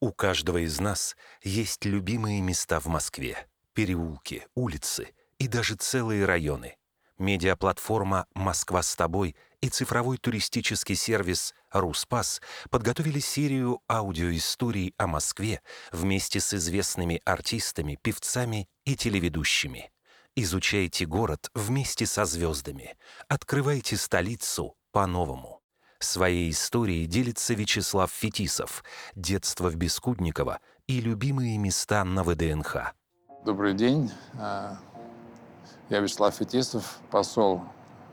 У каждого из нас есть любимые места в Москве. Переулки, улицы и даже целые районы. Медиаплатформа «Москва с тобой» и цифровой туристический сервис «Руспас» подготовили серию аудиоисторий о Москве вместе с известными артистами, певцами и телеведущими. Изучайте город вместе со звездами. Открывайте столицу по-новому. Своей историей делится Вячеслав Фетисов, детство в Бескудниково и любимые места на ВДНХ. Добрый день. А, Я Вячеслав Фетисов, посол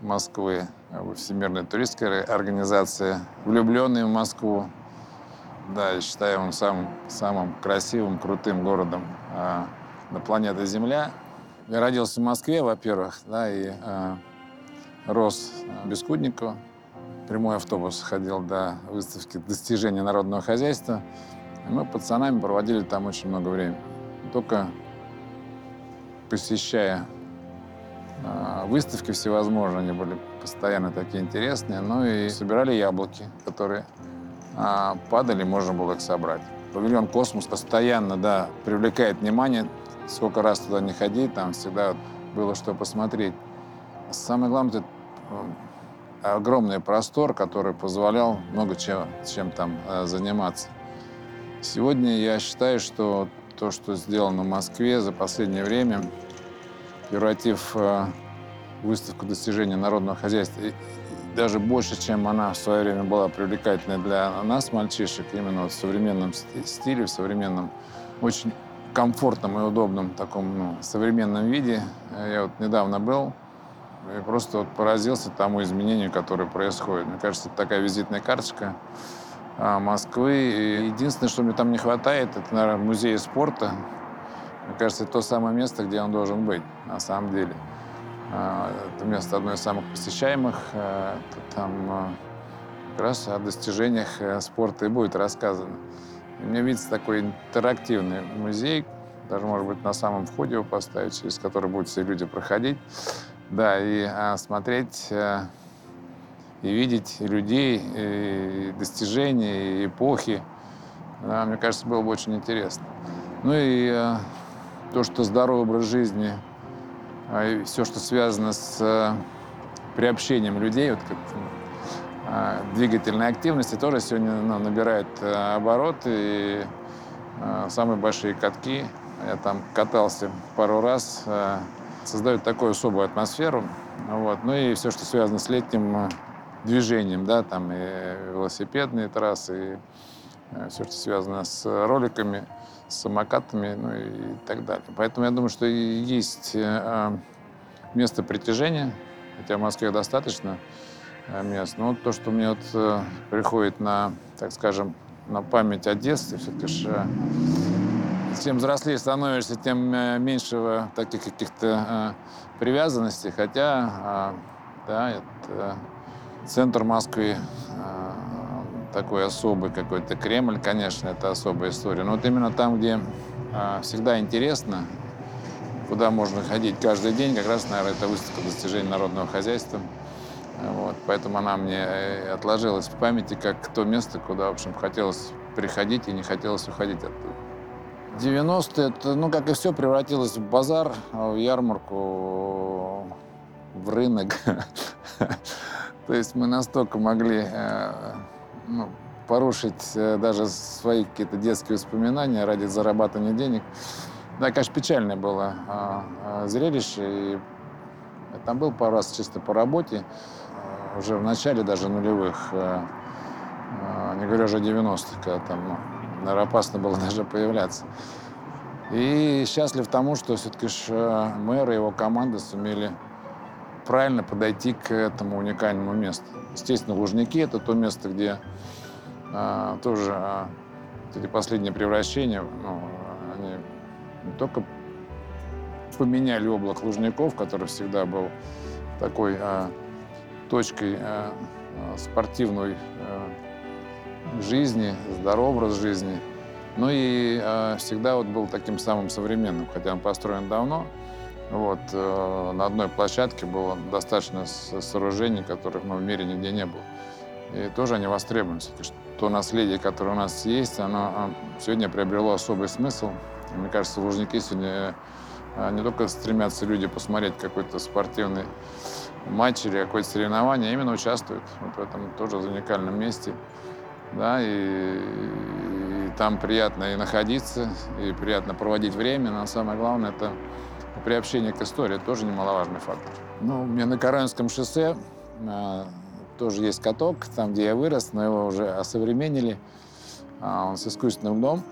Москвы в Всемирной туристской организации, влюбленный в Москву. Да, я считаю его самым, самым красивым, крутым городом а, на планете Земля. Я родился в Москве, во-первых, да, и а, рос в Бескудниково. Прямой автобус ходил до выставки достижений народного хозяйства. И мы пацанами проводили там очень много времени. Только посещая а, выставки всевозможные, они были постоянно такие интересные, ну и собирали яблоки, которые а, падали, можно было их собрать. Павильон «Космос» постоянно, да, привлекает внимание. Сколько раз туда не ходить, там всегда было что посмотреть. Самое главное, это э, огромный простор, который позволял много чем, чем там э, заниматься. Сегодня я считаю, что то, что сделано в Москве за последнее время, превратив э, выставку достижений народного хозяйства, даже больше, чем она в свое время была привлекательной для нас, мальчишек, именно вот в современном ст- стиле, в современном, очень комфортном и удобном таком ну, современном виде. Э, Я вот недавно был и просто вот поразился тому изменению, которое происходит. Мне кажется, это такая визитная карточка а, Москвы. И единственное, что мне там не хватает, это, наверное, музей спорта. Мне кажется, это то самое место, где он должен быть, на самом деле. А, Это место одно из самых посещаемых. а, это Там как раз о достижениях э, спорта и будет рассказано. И мне видится такой интерактивный музей, даже, может быть, на самом входе его поставить, через который будут все люди проходить. Да, и а, смотреть а, и видеть людей, и достижения, и эпохи. Да, мне кажется, было бы очень интересно. Ну и а, то, что здоровый образ жизни, а, и все, что связано с а, приобщением людей, вот как а, двигательной активности, тоже сегодня ну, набирает а, обороты. И а, самые большие катки, я там катался пару раз, а, создают такую особую атмосферу. Вот. Ну и все, что связано с летним а, движением, да, там и велосипедные трассы, и все, что связано с роликами, с самокатами, ну и так далее. Поэтому я думаю, что есть э, место притяжения, хотя в Москве достаточно э, мест. Но вот то, что мне вот э, приходит на, так скажем, на память о детстве, все-таки ж, э, чем взрослее становишься, тем э, меньше в таких каких-то э, привязанностей. Хотя, э, да, это центр Москвы э, такой особый какой-то. Кремль, конечно, это особая история. Но вот именно там, где э, всегда интересно, куда можно ходить каждый день, как раз, наверное, это выставка достижений народного хозяйства. Вот, поэтому она мне э, отложилась в памяти как то место, куда, в общем, хотелось приходить и не хотелось уходить оттуда. 90-е, это, ну, как и все, превратилось в базар, в ярмарку, в рынок. То есть мы настолько могли э, ну, порушить э, даже свои какие-то детские воспоминания ради зарабатывания денег. Да, конечно, печальное было а, а, зрелище. И там был пару раз чисто по работе, а, уже в начале даже нулевых, а, а, не говоря уже о 90-х, когда там, ну, наверное, опасно было даже появляться. И счастлив тому, что все-таки мэр и его команда сумели правильно подойти к этому уникальному месту. Естественно, Лужники — это то место, где а, тоже а, эти последние превращения, ну, они не только поменяли облак Лужников, который всегда был такой а, точкой а, спортивной а, жизни, здоровый образ жизни, ну и а, всегда вот был таким самым современным, хотя он построен давно. Вот, э, на одной площадке было достаточно сооружений, которых ну, в мире нигде не было. И тоже они востребованы. То наследие, которое у нас есть, оно а, сегодня приобрело особый смысл. И мне кажется, Лужники сегодня а, не только стремятся люди посмотреть какой-то спортивный матч или какое-то соревнование, а именно участвуют вот в этом тоже уникальном месте. Да, и, и там приятно и находиться, и приятно проводить время, но самое главное это приобщение к истории, тоже немаловажный фактор. Ну, у меня на Каранинском шоссе э, тоже есть каток, там, где я вырос, но его уже осовременили. А, он с искусственным дном.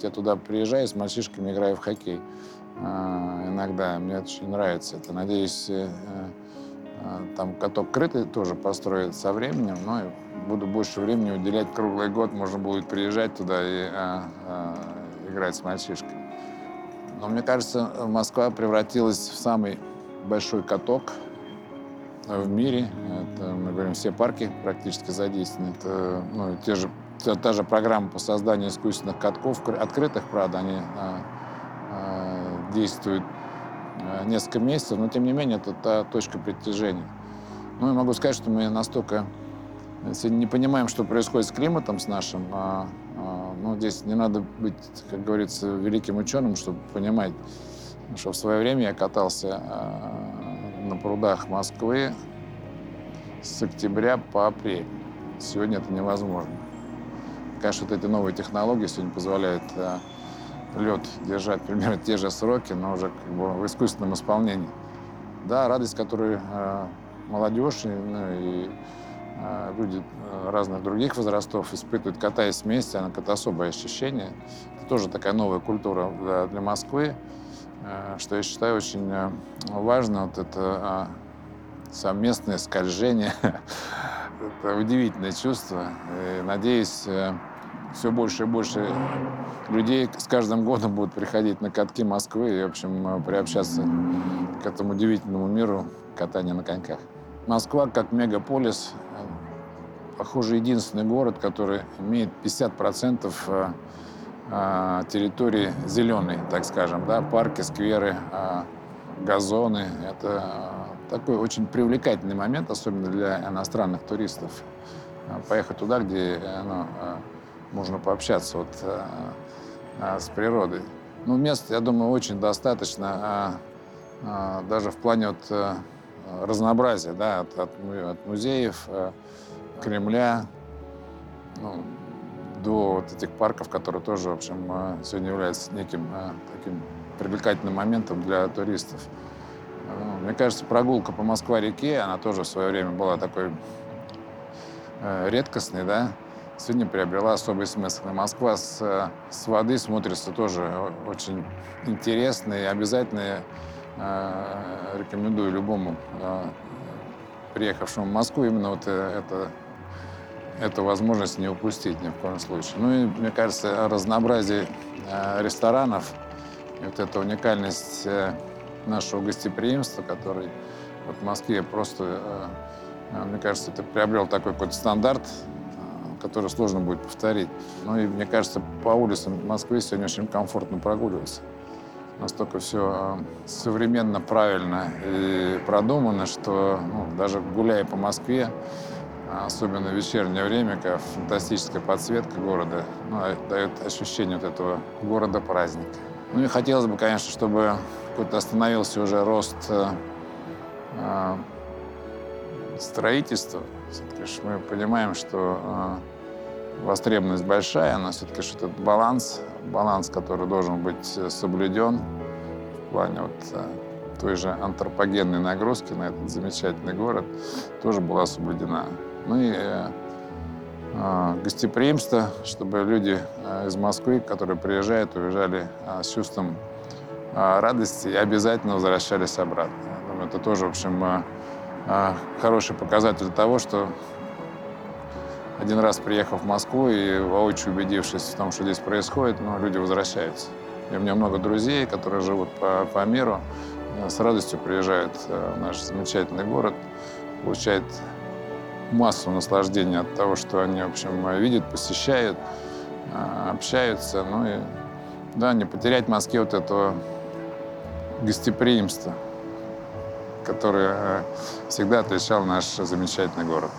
Я туда приезжаю, с мальчишками играю в хоккей. А, иногда мне это очень нравится. Это, надеюсь, э, э, там каток крытый тоже построят со временем, но буду больше времени уделять круглый год. Можно будет приезжать туда и а, а, играть с мальчишками. Но мне кажется, Москва превратилась в самый большой каток в мире. Это, мы говорим, все парки практически задействованы. Это, ну, те же, та, та же программа по созданию искусственных катков, открытых, правда, они а, а, действуют а, несколько месяцев, но тем не менее это та точка притяжения. Ну, я могу сказать, что мы настолько сегодня не понимаем, что происходит с климатом с нашим. А, а, ну, здесь не надо быть, как говорится, великим ученым, чтобы понимать, что в свое время я катался а, на прудах Москвы с октября по апрель. Сегодня это невозможно. Конечно, вот эти новые технологии сегодня позволяют э, лед держать примерно те же сроки, но уже как бы в искусственном исполнении. Да, радость, которую э, молодежь и, ну, и э, люди разных других возрастов испытывают, катаясь вместе, она это особое ощущение. Это тоже такая новая культура для, для Москвы. Э, что я считаю очень э, важно, вот это а, совместное скольжение. это удивительное чувство. И, надеюсь, э, все больше и больше людей с каждым годом будут приходить на катки Москвы и, в общем, приобщаться к этому удивительному миру катания на коньках. Москва, как мегаполис, похоже, единственный город, который имеет 50 процентов а, территории зеленой, так скажем, да, парки, скверы, газоны. Это такой очень привлекательный момент, особенно для иностранных туристов. Поехать туда, где ну, можно пообщаться вот, с природой. Ну, мест, я думаю, очень достаточно, даже в плане вот, разнообразия, да, от, от, от музеев, Кремля, ну, до вот этих парков, которые тоже, в общем, сегодня являются неким э, таким привлекательным моментом для туристов. Мне кажется, прогулка по Москва-реке, она тоже в свое время была такой редкостной, да, сегодня приобрела особый смысл. И Москва с, с воды смотрится тоже очень интересно и обязательно рекомендую любому приехавшему в Москву именно вот это эту возможность не упустить ни в коем случае. Ну и, мне кажется, разнообразие э, ресторанов, и вот эта уникальность э, нашего гостеприимства, который вот в Москве просто, э, мне кажется, это приобрел такой какой-то стандарт, который сложно будет повторить. Ну и, мне кажется, по улицам Москвы сегодня очень комфортно прогуливаться. Настолько все современно, правильно и продумано, что ну, даже гуляя по Москве, особенно в вечернее время, когда фантастическая подсветка города ну, дает ощущение вот этого города-праздника. Ну и хотелось бы, конечно, чтобы какой-то остановился уже рост э строительства. Все-таки мы понимаем, что э, востребованность большая, но все-таки что этот баланс, баланс, который должен быть соблюден в плане вот, э, той же антропогенной нагрузки на этот замечательный город, тоже была соблюдена. Ну и э, гостеприимство, чтобы люди э, из Москвы, которые приезжают, уезжали э, с чувством э, радости и обязательно возвращались обратно. Я думаю, это тоже, в общем, э, э, хороший показатель того, что один раз приехав в Москву и воочию убедившись в том, что здесь происходит, ну, люди возвращаются. И у меня много друзей, которые живут по, по миру, э, с радостью приезжают э, в наш замечательный город, получают массу наслаждения от того, что они, в общем, видят, посещают, а, общаются. Ну и, да, не потерять в Москве вот этого гостеприимства, которое э, всегда отличал наш замечательный город.